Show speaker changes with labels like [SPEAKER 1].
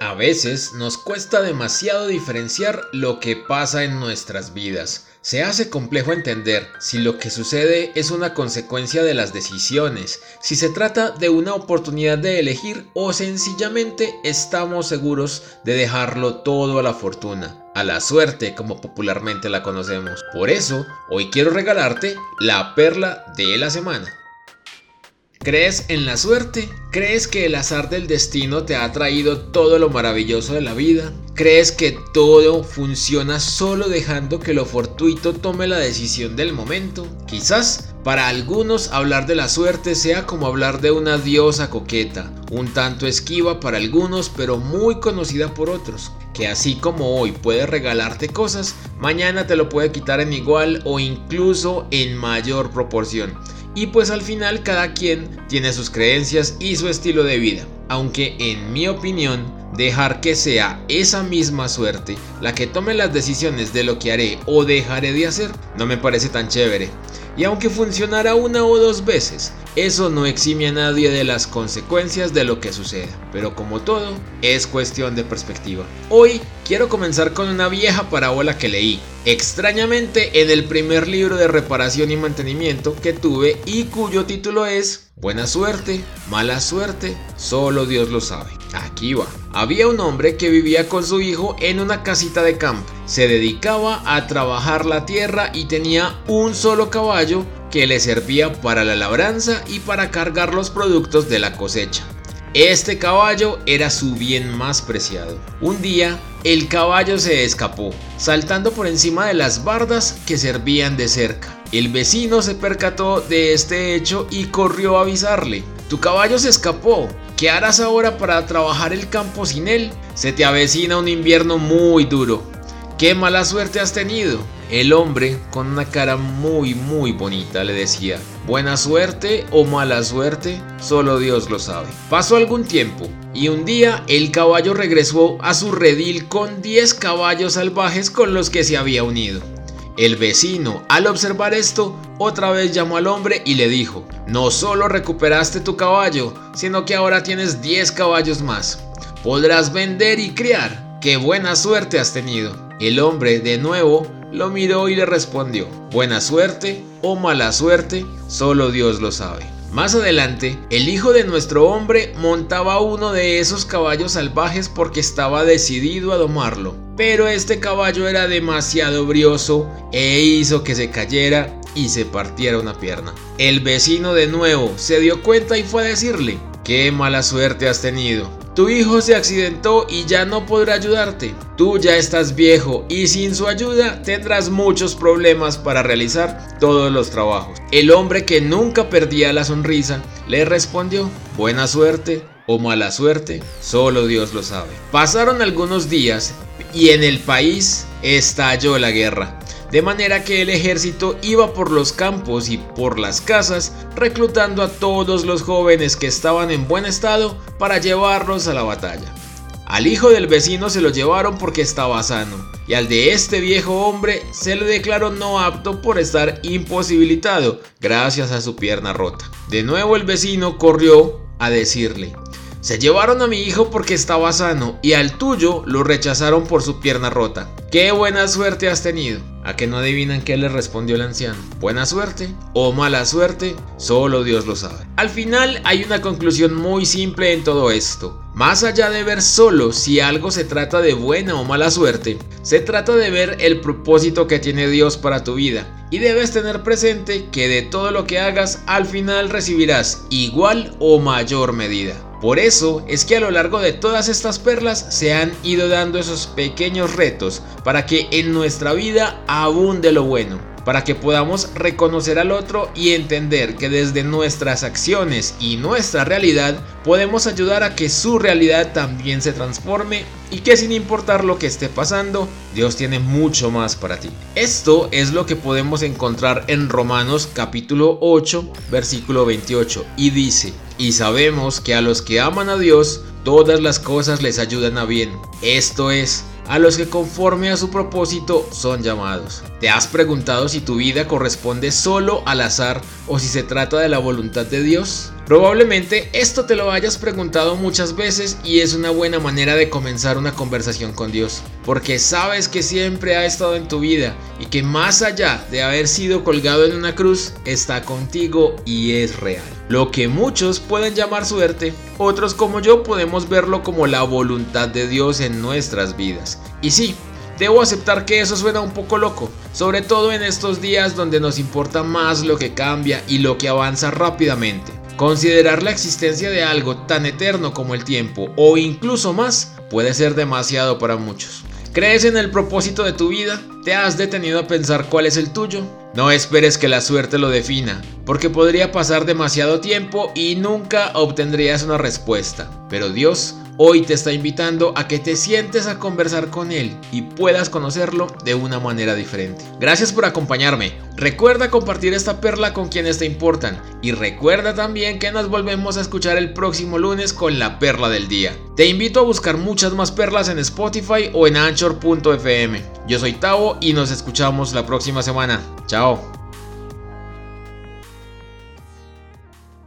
[SPEAKER 1] A veces nos cuesta demasiado diferenciar lo que pasa en nuestras vidas. Se hace complejo entender si lo que sucede es una consecuencia de las decisiones, si se trata de una oportunidad de elegir o sencillamente estamos seguros de dejarlo todo a la fortuna, a la suerte como popularmente la conocemos. Por eso, hoy quiero regalarte la perla de la semana. ¿Crees en la suerte? ¿Crees que el azar del destino te ha traído todo lo maravilloso de la vida? ¿Crees que todo funciona solo dejando que lo fortuito tome la decisión del momento? Quizás para algunos hablar de la suerte sea como hablar de una diosa coqueta, un tanto esquiva para algunos pero muy conocida por otros, que así como hoy puede regalarte cosas, mañana te lo puede quitar en igual o incluso en mayor proporción y pues al final cada quien tiene sus creencias y su estilo de vida. Aunque en mi opinión, dejar que sea esa misma suerte la que tome las decisiones de lo que haré o dejaré de hacer no me parece tan chévere. Y aunque funcionara una o dos veces, eso no exime a nadie de las consecuencias de lo que suceda. Pero como todo, es cuestión de perspectiva. Hoy quiero comenzar con una vieja parábola que leí, extrañamente en el primer libro de reparación y mantenimiento que tuve y cuyo título es Buena suerte, mala suerte, solo Dios lo sabe. Aquí va. Había un hombre que vivía con su hijo en una casita de campo. Se dedicaba a trabajar la tierra y tenía un solo caballo que le servía para la labranza y para cargar los productos de la cosecha. Este caballo era su bien más preciado. Un día, el caballo se escapó, saltando por encima de las bardas que servían de cerca. El vecino se percató de este hecho y corrió a avisarle. Tu caballo se escapó. ¿Qué harás ahora para trabajar el campo sin él? Se te avecina un invierno muy duro. ¡Qué mala suerte has tenido! El hombre, con una cara muy muy bonita, le decía, buena suerte o mala suerte, solo Dios lo sabe. Pasó algún tiempo y un día el caballo regresó a su redil con 10 caballos salvajes con los que se había unido. El vecino, al observar esto, otra vez llamó al hombre y le dijo, no solo recuperaste tu caballo, sino que ahora tienes 10 caballos más. Podrás vender y criar. ¡Qué buena suerte has tenido! El hombre de nuevo lo miró y le respondió, buena suerte o mala suerte, solo Dios lo sabe. Más adelante, el hijo de nuestro hombre montaba uno de esos caballos salvajes porque estaba decidido a domarlo, pero este caballo era demasiado brioso e hizo que se cayera y se partiera una pierna. El vecino de nuevo se dio cuenta y fue a decirle, qué mala suerte has tenido. Tu hijo se accidentó y ya no podrá ayudarte. Tú ya estás viejo y sin su ayuda tendrás muchos problemas para realizar todos los trabajos. El hombre que nunca perdía la sonrisa le respondió, buena suerte o mala suerte, solo Dios lo sabe. Pasaron algunos días y en el país estalló la guerra de manera que el ejército iba por los campos y por las casas reclutando a todos los jóvenes que estaban en buen estado para llevarlos a la batalla. Al hijo del vecino se lo llevaron porque estaba sano, y al de este viejo hombre se le declaró no apto por estar imposibilitado gracias a su pierna rota. De nuevo el vecino corrió a decirle, se llevaron a mi hijo porque estaba sano y al tuyo lo rechazaron por su pierna rota. ¡Qué buena suerte has tenido! ¿A que no adivinan qué le respondió el anciano? ¿Buena suerte o mala suerte? Solo Dios lo sabe. Al final hay una conclusión muy simple en todo esto. Más allá de ver solo si algo se trata de buena o mala suerte, se trata de ver el propósito que tiene Dios para tu vida. Y debes tener presente que de todo lo que hagas al final recibirás igual o mayor medida. Por eso es que a lo largo de todas estas perlas se han ido dando esos pequeños retos para que en nuestra vida abunde lo bueno, para que podamos reconocer al otro y entender que desde nuestras acciones y nuestra realidad podemos ayudar a que su realidad también se transforme y que sin importar lo que esté pasando, Dios tiene mucho más para ti. Esto es lo que podemos encontrar en Romanos capítulo 8, versículo 28 y dice, y sabemos que a los que aman a Dios, todas las cosas les ayudan a bien. Esto es, a los que conforme a su propósito son llamados. ¿Te has preguntado si tu vida corresponde solo al azar o si se trata de la voluntad de Dios? Probablemente esto te lo hayas preguntado muchas veces y es una buena manera de comenzar una conversación con Dios, porque sabes que siempre ha estado en tu vida y que más allá de haber sido colgado en una cruz, está contigo y es real. Lo que muchos pueden llamar suerte, otros como yo podemos verlo como la voluntad de Dios en nuestras vidas. Y sí, Debo aceptar que eso suena un poco loco, sobre todo en estos días donde nos importa más lo que cambia y lo que avanza rápidamente. Considerar la existencia de algo tan eterno como el tiempo o incluso más puede ser demasiado para muchos. ¿Crees en el propósito de tu vida? ¿Te has detenido a pensar cuál es el tuyo? No esperes que la suerte lo defina, porque podría pasar demasiado tiempo y nunca obtendrías una respuesta. Pero Dios hoy te está invitando a que te sientes a conversar con Él y puedas conocerlo de una manera diferente. Gracias por acompañarme. Recuerda compartir esta perla con quienes te importan y recuerda también que nos volvemos a escuchar el próximo lunes con la perla del día. Te invito a buscar muchas más perlas en Spotify o en anchor.fm. Yo soy Tavo y nos escuchamos la próxima semana. Chao.